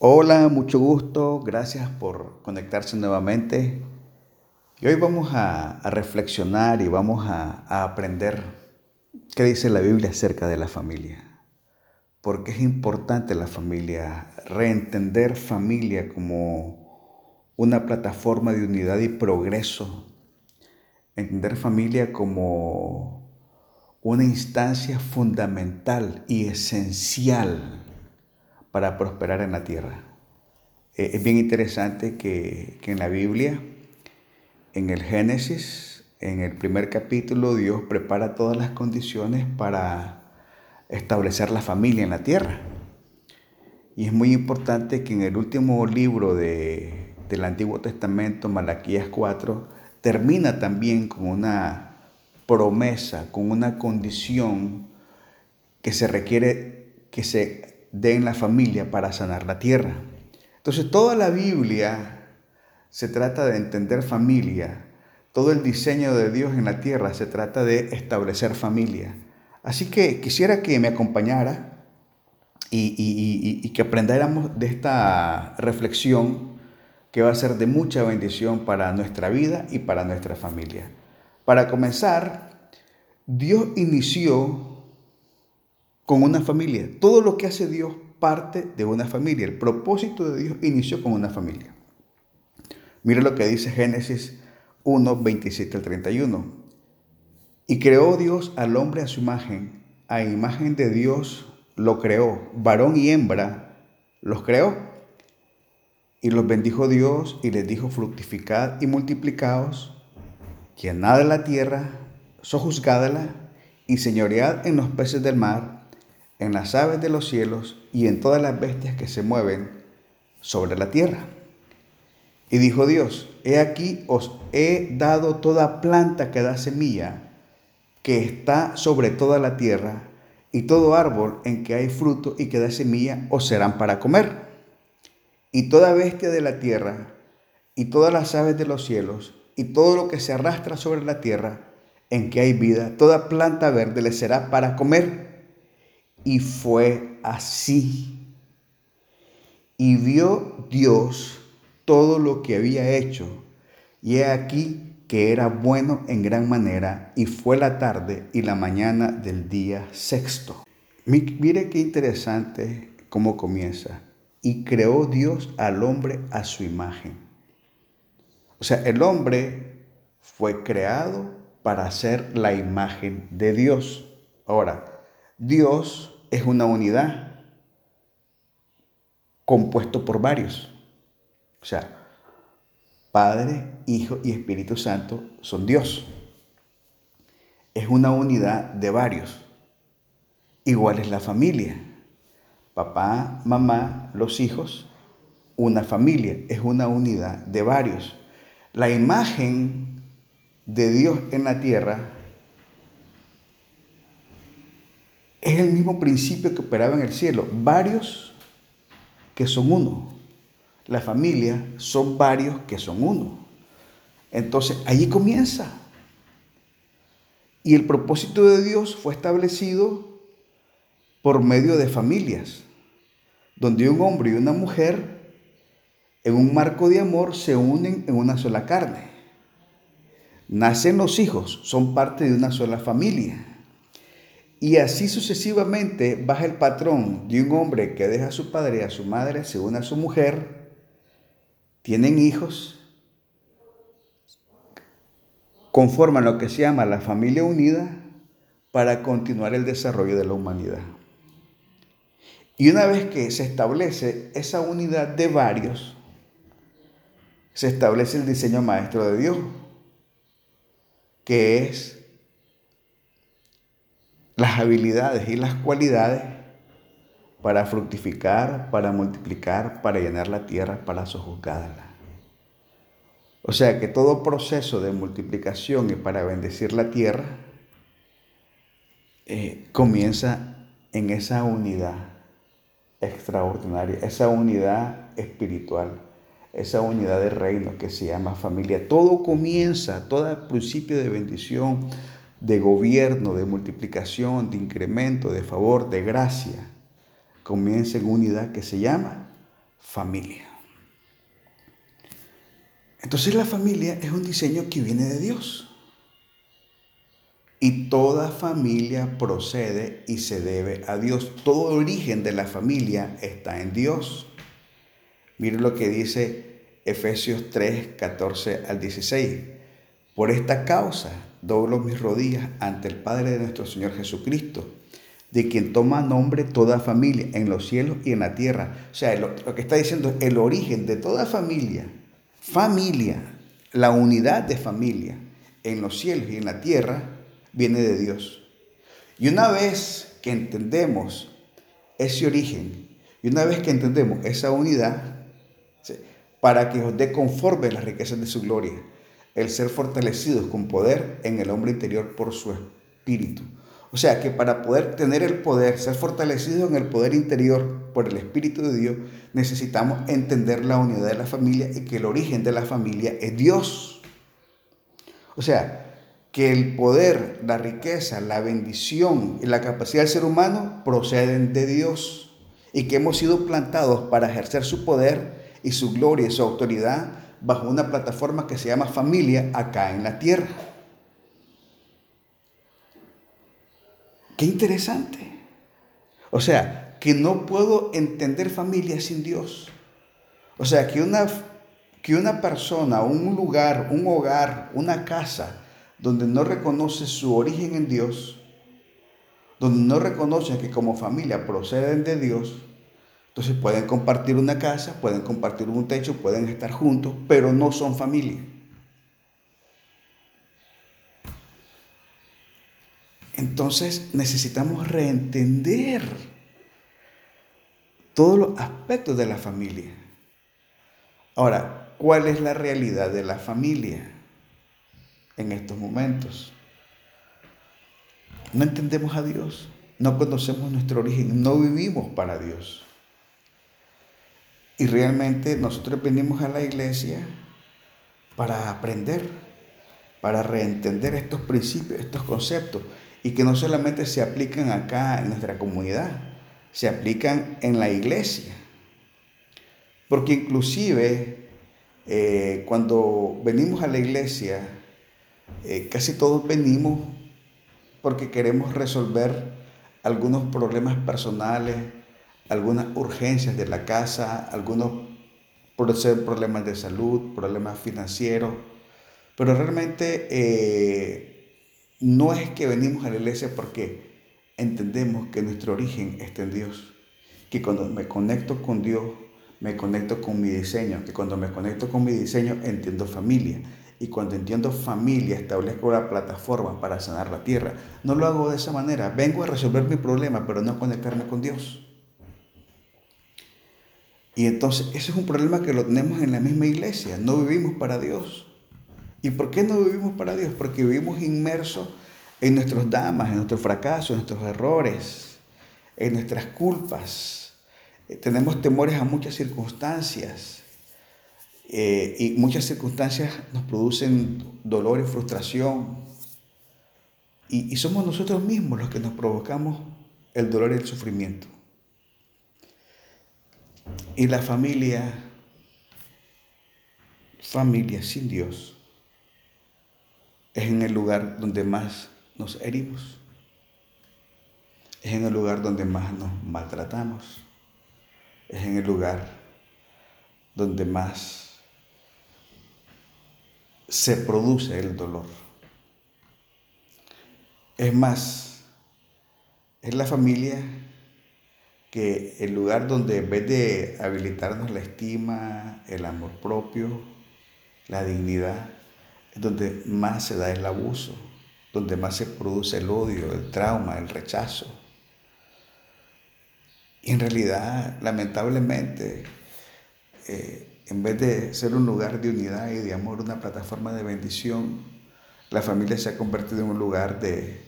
Hola, mucho gusto, gracias por conectarse nuevamente. Y hoy vamos a, reflexionar y vamos a, a, aprender qué dice la Biblia acerca de la familia. Porque es importante la familia, reentender familia como una plataforma de unidad y progreso. Entender familia como una instancia fundamental y esencial para prosperar en la tierra. Eh, es bien interesante que, en la Biblia, en el Génesis, en el primer capítulo, Dios prepara todas las condiciones para establecer la familia en la tierra. Y es muy importante que en el último libro de, del Antiguo Testamento, Malaquías 4, termina también con una promesa, con una condición que se requiere que se de en la familia para sanar la tierra. Entonces toda la Biblia se trata de entender familia. Todo el diseño de Dios en la tierra se trata de establecer familia. Así que quisiera que me acompañara y, que aprendiéramos de esta reflexión que va a ser de mucha bendición para nuestra vida y para nuestra familia. Para comenzar, Dios inició con una familia. Todo lo que hace Dios parte de una familia. El propósito de Dios inició con una familia. Mira lo que dice Génesis 1, 27 al 31. Y creó Dios al hombre a su imagen. A imagen de Dios lo creó. Varón y hembra los creó. Y los bendijo Dios y les dijo, fructificad y multiplicaos, llenad la tierra, sojuzgádala y señoread en los peces del mar en las aves de los cielos y en todas las bestias que se mueven sobre la tierra. Y dijo Dios, he aquí os he dado toda planta que da semilla, que está sobre toda la tierra, y todo árbol en que hay fruto y que da semilla os serán para comer. Y toda bestia de la tierra, y todas las aves de los cielos, y todo lo que se arrastra sobre la tierra, en que hay vida, toda planta verde le será para comer. Y fue así. Y vio Dios todo lo que había hecho. Y he aquí que era bueno en gran manera. Y fue la tarde y la mañana del día sexto. Mire qué interesante cómo comienza. Y creó Dios al hombre a su imagen. O sea, el hombre fue creado para ser la imagen de Dios. Ahora, Dios es una unidad compuesto por varios. O sea, Padre, Hijo y Espíritu Santo son Dios. Es una unidad de varios. Igual es la familia. Papá, mamá, los hijos, una familia. Es una unidad de varios. La imagen de Dios en la tierra es el mismo principio que operaba en el cielo. Varios que son uno. La familia son varios que son uno. Entonces, allí comienza. Y el propósito de Dios fue establecido por medio de familias, donde un hombre y una mujer en un marco de amor se unen en una sola carne. Nacen los hijos, son parte de una sola familia. Y así sucesivamente baja el patrón de un hombre que deja a su padre a su madre, se une a su mujer, tienen hijos, conforman lo que se llama la familia unida para continuar el desarrollo de la humanidad. Y una vez que se establece esa unidad de varios, se establece el diseño maestro de Dios, que es las habilidades y las cualidades para fructificar, para multiplicar, para llenar la tierra, para sojuzgarla. O sea que todo proceso de multiplicación y para bendecir la tierra eh, comienza en esa unidad extraordinaria, esa unidad espiritual, esa unidad de reino que se llama familia. Todo comienza, todo principio de bendición, de gobierno, de multiplicación, de incremento, de favor, de gracia, comienza en unidad que se llama familia. Entonces la familia es un diseño que viene de Dios. Y toda familia procede y se debe a Dios. Todo origen de la familia está en Dios. Miren lo que dice Efesios 3, 14 al 16. Por esta causa doblo mis rodillas ante el Padre de nuestro Señor Jesucristo, de quien toma nombre toda familia en los cielos y en la tierra. O sea, lo, que está diciendo es el origen de toda familia, familia, la unidad de familia en los cielos y en la tierra, viene de Dios. Y una vez que entendemos ese origen, y una vez que entendemos esa unidad, para que os dé conforme las riquezas de su gloria, el ser fortalecidos con poder en el hombre interior por su espíritu. O sea que para poder tener el poder, ser fortalecidos en el poder interior por el Espíritu de Dios, necesitamos entender la unidad de la familia y que el origen de la familia es Dios. O sea, que el poder, la riqueza, la bendición y la capacidad del ser humano proceden de Dios y que hemos sido plantados para ejercer su poder y su gloria y su autoridad bajo una plataforma que se llama familia acá en la tierra. Qué interesante. O sea, que no puedo entender familia sin Dios. O sea, que una, que una persona, un lugar, un hogar, una casa, donde no reconoce su origen en Dios, donde no reconoce que como familia proceden de Dios, entonces pueden compartir una casa, pueden compartir un techo, pueden estar juntos, pero no son familia. Entonces necesitamos reentender todos los aspectos de la familia. Ahora, ¿cuál es la realidad de la familia en estos momentos? No entendemos a Dios, no conocemos nuestro origen, no vivimos para Dios. Y realmente nosotros venimos a la iglesia para aprender, para reentender estos principios, estos conceptos, y que no solamente se aplican acá en nuestra comunidad, se aplican en la iglesia. Porque inclusive eh, cuando venimos a la iglesia, eh, casi todos venimos porque queremos resolver algunos problemas personales, algunas urgencias de la casa, algunos problemas de salud, problemas financieros, pero realmente eh, no es que venimos a la iglesia porque entendemos que nuestro origen está en Dios, que cuando me conecto con Dios, me conecto con mi diseño, que cuando me conecto con mi diseño entiendo familia. Y cuando entiendo familia, establezco la plataforma para sanar la tierra. No lo hago de esa manera. Vengo a resolver mi problema, pero no a conectarme con Dios. Y entonces ese es un problema que lo tenemos en la misma iglesia. No vivimos para Dios. ¿Y por qué no vivimos para Dios? Porque vivimos inmersos en nuestros damas, en nuestros fracasos, en nuestros errores, en nuestras culpas. Eh, tenemos temores a muchas circunstancias. Eh, y muchas circunstancias nos producen dolor y frustración. y somos nosotros mismos los que nos provocamos el dolor y el sufrimiento. Y la familia, familia sin Dios, es en el lugar donde más nos herimos. Es en el lugar donde más nos maltratamos. Es en el lugar donde más se produce el dolor. Es más, es la familia que el lugar donde en vez de habilitarnos la estima, el amor propio, la dignidad, es donde más se da el abuso, donde más se produce el odio, el trauma, el rechazo. Y en realidad, lamentablemente, eh, en vez de ser un lugar de unidad y de amor, una plataforma de bendición, la familia se ha convertido en un lugar de,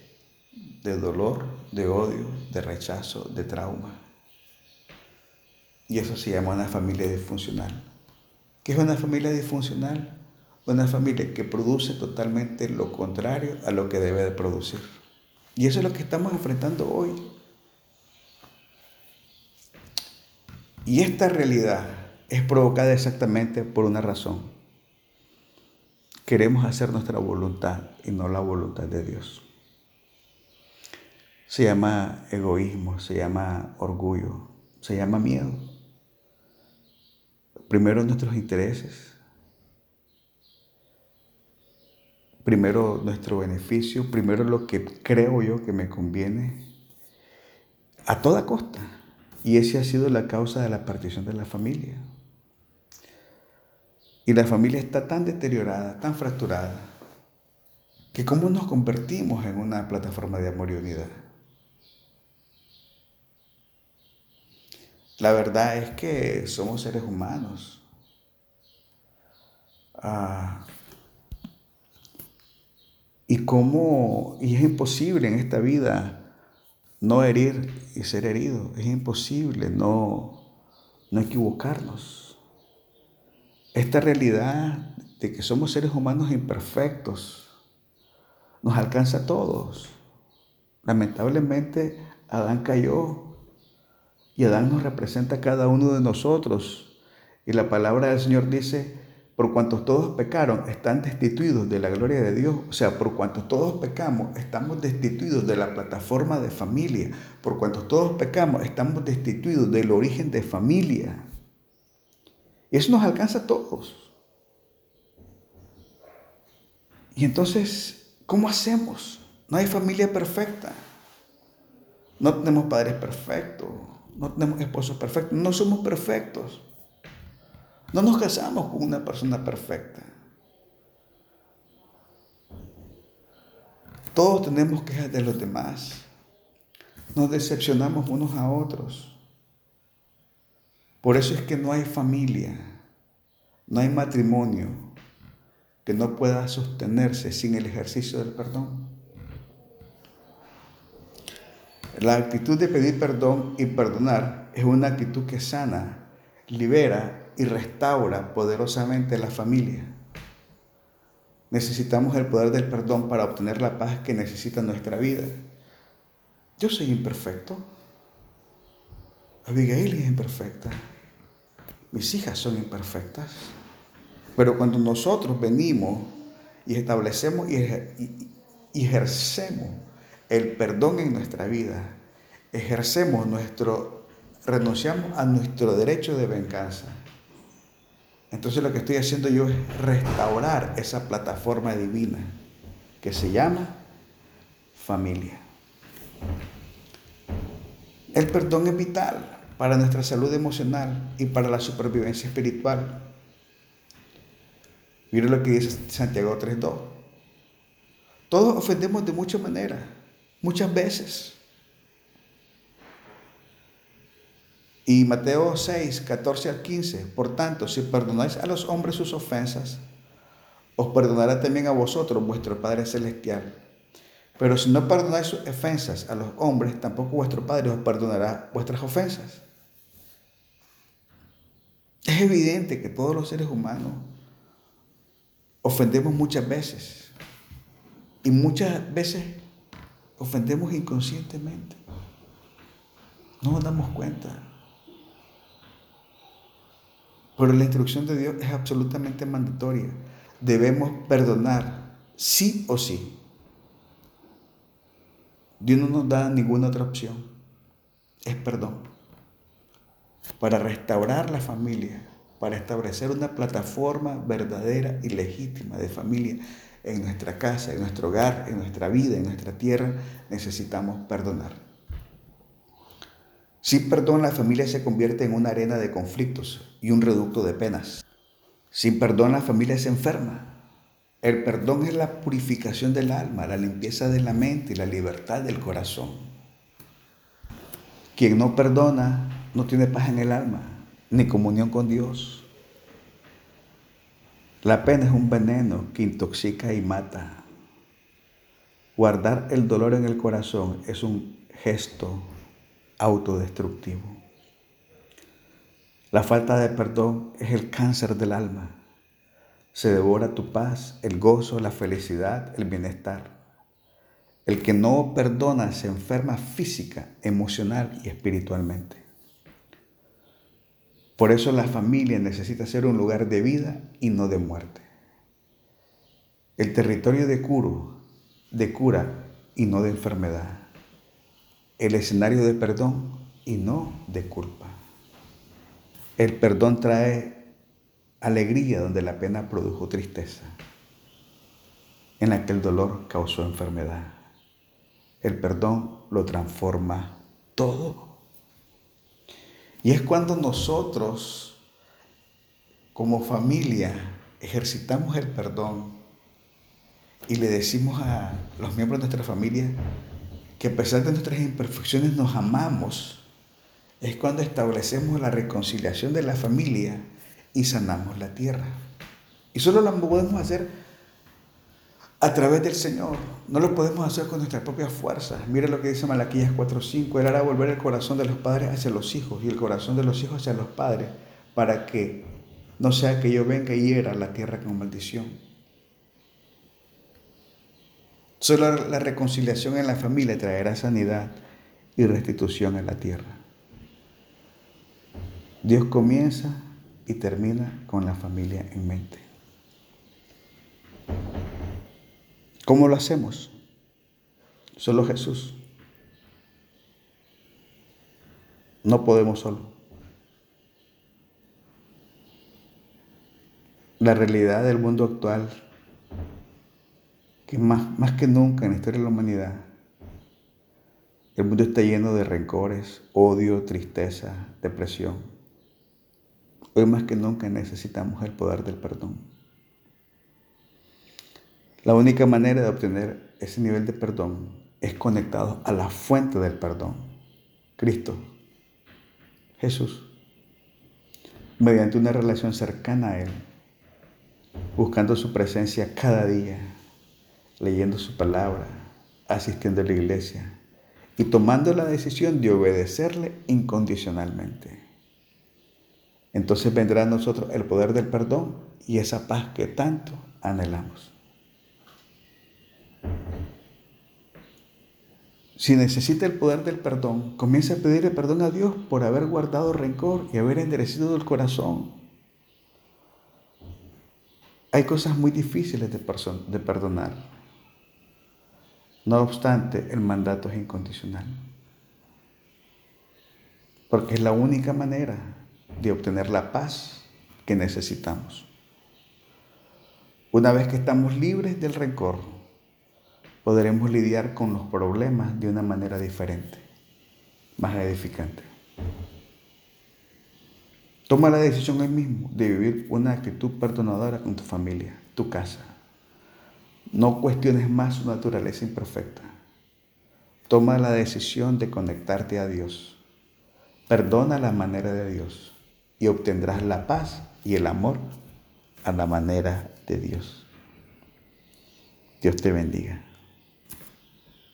de dolor, de odio, de rechazo, de trauma. Y eso se llama una familia disfuncional. ¿Qué es una familia disfuncional? Una familia que produce totalmente lo contrario a lo que debe de producir. Y eso es lo que estamos enfrentando hoy. Y esta realidad es provocada exactamente por una razón. Queremos hacer nuestra voluntad y no la voluntad de Dios. Se llama egoísmo, se llama orgullo, se llama miedo. Primero nuestros intereses, primero nuestro beneficio, primero lo que creo yo que me conviene, a toda costa. Y esa ha sido la causa de la partición de la familia. Y la familia está tan deteriorada, tan fracturada, que cómo nos convertimos en una plataforma de amor y unidad. La verdad es que somos seres humanos. Ah, y cómo, y es imposible en esta vida no herir y ser herido. Es imposible no, no equivocarnos. Esta realidad de que somos seres humanos imperfectos nos alcanza a todos. Lamentablemente, Adán cayó y Adán nos representa a cada uno de nosotros. Y la palabra del Señor dice, por cuanto todos pecaron, están destituidos de la gloria de Dios. O sea, por cuanto todos pecamos, estamos destituidos de la plataforma de familia. Por cuanto todos pecamos, estamos destituidos del origen de familia. Y eso nos alcanza a todos. Y entonces, ¿cómo hacemos? No hay familia perfecta. No tenemos padres perfectos. No tenemos esposos perfectos. No somos perfectos. No nos casamos con una persona perfecta. Todos tenemos quejas de los demás. Nos decepcionamos unos a otros. Por eso es que no hay familia, no hay matrimonio que no pueda sostenerse sin el ejercicio del perdón. La actitud de pedir perdón y perdonar es una actitud que sana, libera y restaura poderosamente la familia. Necesitamos el poder del perdón para obtener la paz que necesita nuestra vida. Yo soy imperfecto. Abigail es imperfecta. Mis hijas son imperfectas. Pero cuando nosotros venimos y establecemos y ejercemos el perdón en nuestra vida, ejercemos nuestro, renunciamos a nuestro derecho de venganza. Entonces lo que estoy haciendo yo es restaurar esa plataforma divina que se llama familia. El perdón es vital para nuestra salud emocional y para la supervivencia espiritual. Mire lo que dice Santiago 3.2. Todos ofendemos de muchas maneras, muchas veces. Y Mateo 6, 14 al 15. Por tanto, si perdonáis a los hombres sus ofensas, os perdonará también a vosotros vuestro Padre Celestial. Pero si no perdonáis sus ofensas a los hombres, tampoco vuestro Padre os perdonará vuestras ofensas. Es evidente que todos los seres humanos ofendemos muchas veces. Y muchas veces ofendemos inconscientemente. No nos damos cuenta. Pero la instrucción de Dios es absolutamente mandatoria. Debemos perdonar sí o sí. Dios no nos da ninguna otra opción. Es perdón para restaurar la familia, para establecer una plataforma verdadera y legítima de familia en nuestra casa, en nuestro hogar, en nuestra vida, en nuestra tierra, necesitamos perdonar. Sin perdón la familia se convierte en una arena de conflictos y un reducto de penas. Sin perdón la familia se enferma. El perdón es la purificación del alma, la limpieza de la mente y la libertad del corazón. Quien no perdona no tiene paz en el alma, ni comunión con Dios. La pena es un veneno que intoxica y mata. Guardar el dolor en el corazón es un gesto autodestructivo. La falta de perdón es el cáncer del alma. Se devora tu paz, el gozo, la felicidad, el bienestar. El que no perdona se enferma física, emocional y espiritualmente. Por eso la familia necesita ser un lugar de vida y no de muerte. El territorio de de cura y no de enfermedad. El escenario de perdón y no de culpa. El perdón trae alegría donde la pena produjo tristeza, en la que el dolor causó enfermedad. El perdón lo transforma todo. Y es cuando nosotros, como familia, ejercitamos el perdón y le decimos a los miembros de nuestra familia que a pesar de nuestras imperfecciones nos amamos, es cuando establecemos la reconciliación de la familia y sanamos la tierra. Y solo lo podemos hacer a través del Señor. No lo podemos hacer con nuestras propias fuerzas. Mira lo que dice Malaquías 4:5. Él hará volver el corazón de los padres hacia los hijos y el corazón de los hijos hacia los padres para que no sea que yo venga y hiera la tierra con maldición. Solo la reconciliación en la familia traerá sanidad y restitución en la tierra. Dios comienza y termina con la familia en mente. ¿Cómo lo hacemos? Solo Jesús. No podemos solo. La realidad del mundo actual, que más, más que nunca en la historia de la humanidad, el mundo está lleno de rencores, odio, tristeza, depresión. Hoy más que nunca necesitamos el poder del perdón. La única manera de obtener ese nivel de perdón es conectado a la fuente del perdón, Cristo, Jesús, mediante una relación cercana a Él, buscando su presencia cada día, leyendo su palabra, asistiendo a la iglesia y tomando la decisión de obedecerle incondicionalmente. Entonces vendrá a nosotros el poder del perdón y esa paz que tanto anhelamos. Si necesita el poder del perdón, comienza a pedirle perdón a Dios por haber guardado rencor y haber enderecido el corazón. Hay cosas muy difíciles de perdonar. No obstante, el mandato es incondicional. Porque es la única manera de obtener la paz que necesitamos. Una vez que estamos libres del rencor, podremos lidiar con los problemas de una manera diferente, más edificante. Toma la decisión hoy mismo de vivir una actitud perdonadora con tu familia, tu casa. No cuestiones más su naturaleza imperfecta. Toma la decisión de conectarte a Dios. Perdona la manera de Dios y obtendrás la paz y el amor a la manera de Dios. Dios te bendiga.